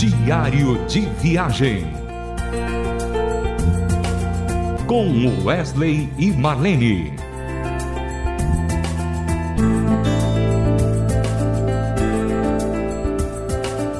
Diário de Viagem. Com Wesley e Marlene.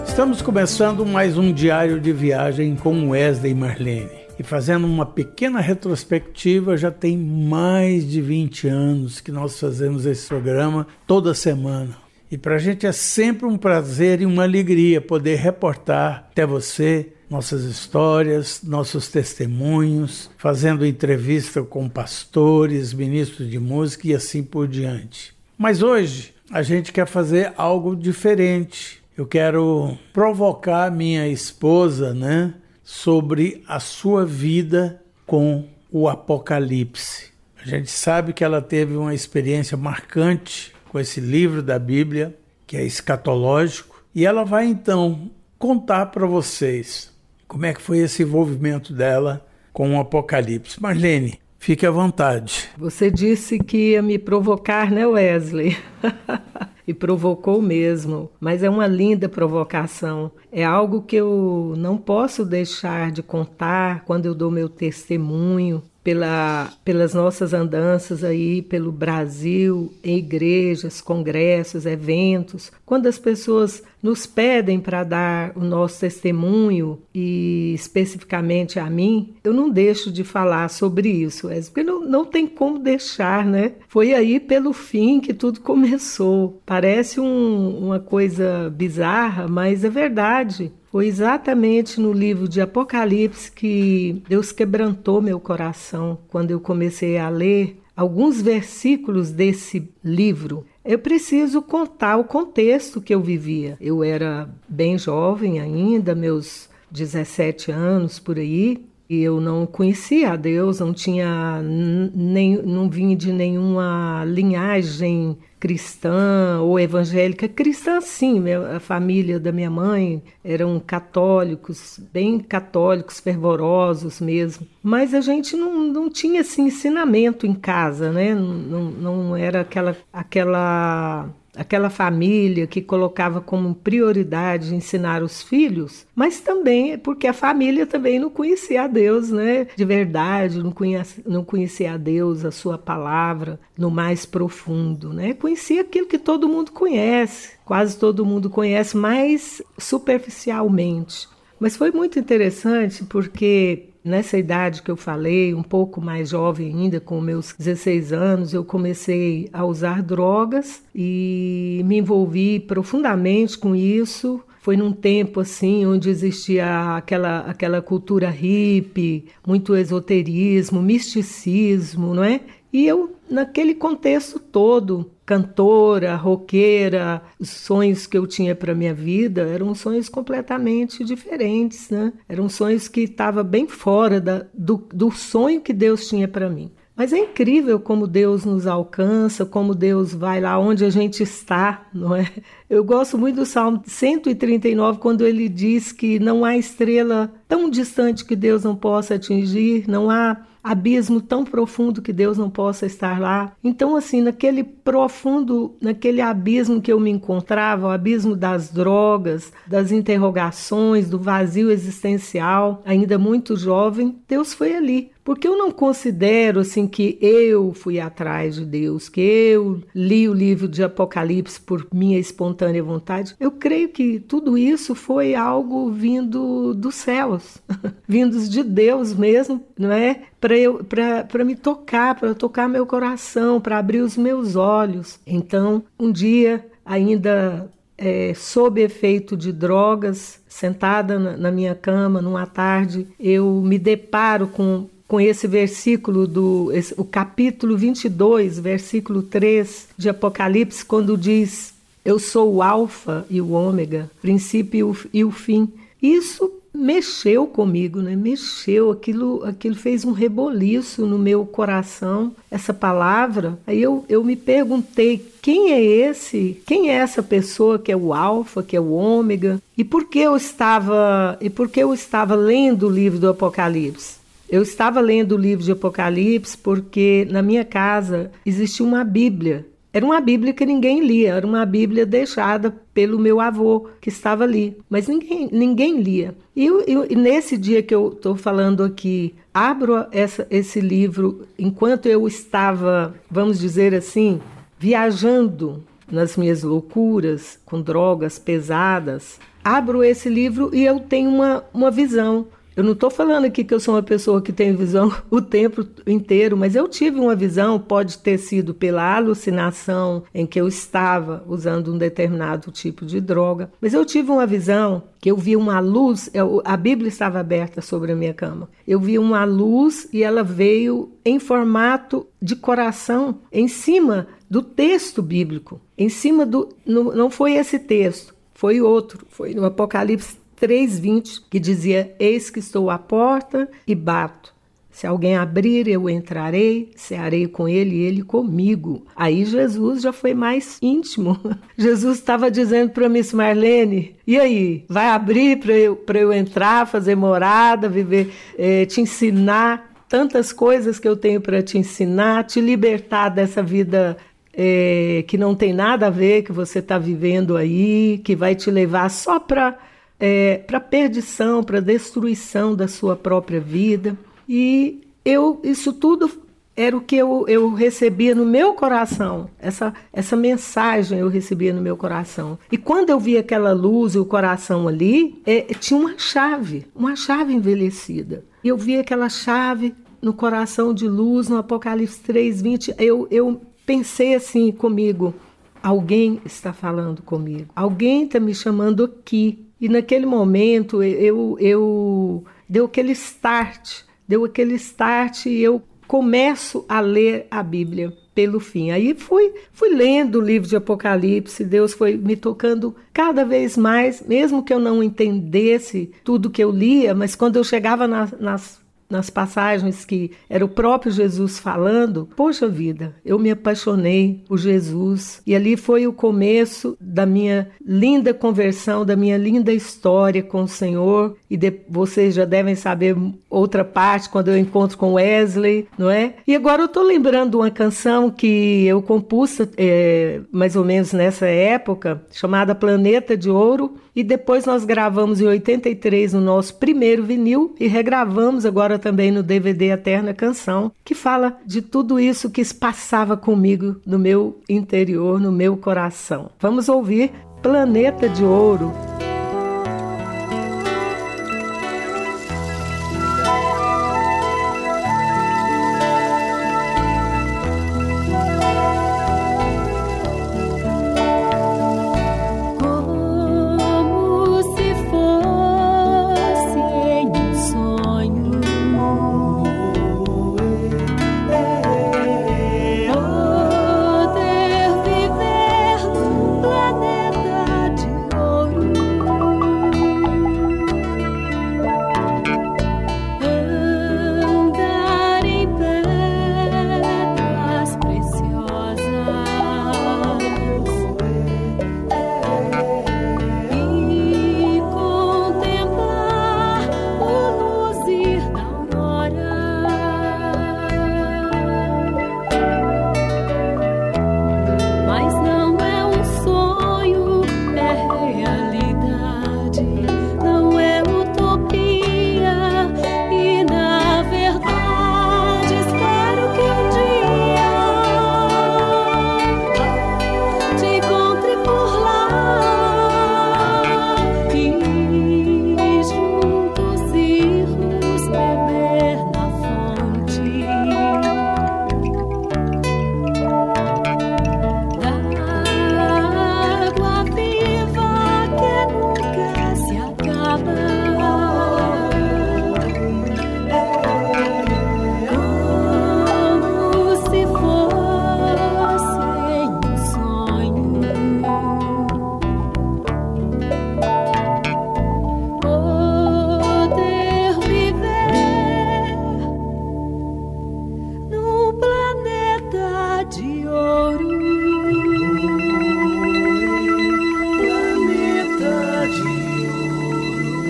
Estamos começando mais um diário de viagem com Wesley e Marlene. E fazendo uma pequena retrospectiva, já tem mais de 20 anos que nós fazemos esse programa toda semana. E para a gente é sempre um prazer e uma alegria poder reportar até você nossas histórias, nossos testemunhos, fazendo entrevista com pastores, ministros de música e assim por diante. Mas hoje a gente quer fazer algo diferente. Eu quero provocar minha esposa, né, sobre a sua vida com o Apocalipse. A gente sabe que ela teve uma experiência marcante com esse livro da Bíblia, que é escatológico, e ela vai então contar para vocês como é que foi esse envolvimento dela com o Apocalipse. Marlene, fique à vontade. Você disse que ia me provocar, né, Wesley? e provocou mesmo, mas é uma linda provocação. É algo que eu não posso deixar de contar quando eu dou meu testemunho, pela, pelas nossas andanças aí pelo Brasil, em igrejas, congressos, eventos, quando as pessoas nos pedem para dar o nosso testemunho e especificamente a mim, eu não deixo de falar sobre isso, porque não, não tem como deixar, né? Foi aí pelo fim que tudo começou. Parece um, uma coisa bizarra, mas é verdade. Foi exatamente no livro de Apocalipse que Deus quebrantou meu coração quando eu comecei a ler alguns versículos desse livro. Eu preciso contar o contexto que eu vivia. Eu era bem jovem ainda, meus 17 anos por aí, e eu não conhecia a Deus, não tinha nem não vim de nenhuma linhagem cristã ou evangélica. Cristã sim, a família da minha mãe eram católicos, bem católicos, fervorosos mesmo. Mas a gente não, não tinha esse ensinamento em casa, né? Não, não era aquela aquela aquela família que colocava como prioridade ensinar os filhos, mas também porque a família também não conhecia a Deus, né? De verdade, não conhecia, não conhecia a Deus, a sua palavra no mais profundo, né? Conhecia aquilo que todo mundo conhece, quase todo mundo conhece, mas superficialmente. Mas foi muito interessante porque Nessa idade que eu falei, um pouco mais jovem ainda, com meus 16 anos, eu comecei a usar drogas e me envolvi profundamente com isso. Foi num tempo assim onde existia aquela, aquela cultura hippie, muito esoterismo, misticismo, não é? E eu, naquele contexto todo, cantora, roqueira, os sonhos que eu tinha para minha vida eram sonhos completamente diferentes, né? Eram sonhos que estavam bem fora da, do, do sonho que Deus tinha para mim. Mas é incrível como Deus nos alcança, como Deus vai lá onde a gente está, não é? Eu gosto muito do Salmo 139, quando ele diz que não há estrela tão distante que Deus não possa atingir, não há abismo tão profundo que Deus não possa estar lá. Então, assim, naquele profundo, naquele abismo que eu me encontrava, o abismo das drogas, das interrogações, do vazio existencial, ainda muito jovem, Deus foi ali. Porque eu não considero assim que eu fui atrás de Deus, que eu li o livro de Apocalipse por minha espontânea vontade. Eu creio que tudo isso foi algo vindo dos céus, vindos de Deus mesmo, não é? Para me tocar, para tocar meu coração, para abrir os meus olhos. Então, um dia, ainda é, sob efeito de drogas, sentada na, na minha cama numa tarde, eu me deparo com com esse versículo do esse, o capítulo 22, versículo 3 de Apocalipse, quando diz: Eu sou o alfa e o ômega, princípio e o fim. Isso mexeu comigo, né? Mexeu, aquilo, aquilo fez um reboliço no meu coração, essa palavra. Aí eu, eu me perguntei quem é esse? Quem é essa pessoa que é o alfa, que é o ômega? E por que eu estava e por que eu estava lendo o livro do Apocalipse? Eu estava lendo o livro de Apocalipse porque na minha casa existia uma Bíblia. Era uma Bíblia que ninguém lia, era uma Bíblia deixada pelo meu avô que estava ali, mas ninguém, ninguém lia. E, e nesse dia que eu estou falando aqui, abro essa, esse livro enquanto eu estava, vamos dizer assim, viajando nas minhas loucuras com drogas pesadas. Abro esse livro e eu tenho uma, uma visão eu não estou falando aqui que eu sou uma pessoa que tem visão o tempo inteiro, mas eu tive uma visão, pode ter sido pela alucinação em que eu estava usando um determinado tipo de droga, mas eu tive uma visão que eu vi uma luz, a Bíblia estava aberta sobre a minha cama. Eu vi uma luz e ela veio em formato de coração em cima do texto bíblico, em cima do. não foi esse texto, foi outro, foi no Apocalipse 3:20, que dizia: Eis que estou à porta e bato. Se alguém abrir, eu entrarei, cearei com ele e ele comigo. Aí Jesus já foi mais íntimo. Jesus estava dizendo para Miss Marlene: e aí, vai abrir para eu, eu entrar, fazer morada, viver, eh, te ensinar tantas coisas que eu tenho para te ensinar, te libertar dessa vida é, que não tem nada a ver que você está vivendo aí, que vai te levar só para é, para perdição, para destruição da sua própria vida. E eu, isso tudo era o que eu, eu recebia no meu coração. Essa, essa mensagem eu recebia no meu coração. E quando eu vi aquela luz e o coração ali, é, tinha uma chave, uma chave envelhecida. E eu vi aquela chave no coração de luz, no Apocalipse 3:20. Eu, eu pensei assim comigo: alguém está falando comigo, alguém está me chamando aqui. E naquele momento eu, eu deu aquele start, deu aquele start e eu começo a ler a Bíblia pelo fim. Aí fui, fui lendo o livro de Apocalipse, Deus foi me tocando cada vez mais, mesmo que eu não entendesse tudo que eu lia, mas quando eu chegava nas, nas nas passagens que era o próprio Jesus falando, poxa vida, eu me apaixonei por Jesus. E ali foi o começo da minha linda conversão, da minha linda história com o Senhor. E de, vocês já devem saber outra parte quando eu encontro com Wesley, não é? E agora eu estou lembrando uma canção que eu compus é, mais ou menos nessa época, chamada Planeta de Ouro, e depois nós gravamos em 83 o nosso primeiro vinil e regravamos agora também no DVD Eterna Canção, que fala de tudo isso que passava comigo no meu interior, no meu coração. Vamos ouvir Planeta de Ouro.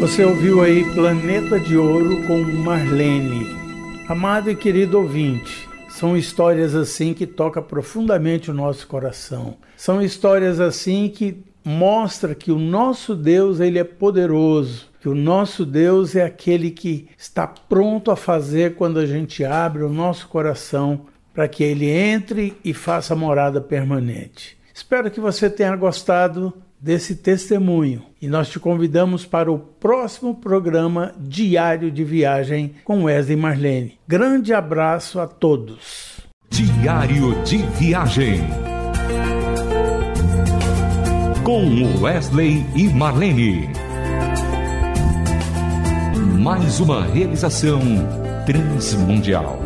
Você ouviu aí Planeta de Ouro com Marlene. Amado e querido ouvinte, são histórias assim que tocam profundamente o nosso coração. São histórias assim que mostra que o nosso Deus ele é poderoso, que o nosso Deus é aquele que está pronto a fazer quando a gente abre o nosso coração para que ele entre e faça morada permanente. Espero que você tenha gostado desse testemunho e nós te convidamos para o próximo programa Diário de Viagem com Wesley Marlene. Grande abraço a todos. Diário de Viagem com Wesley e Marlene. Mais uma realização transmundial.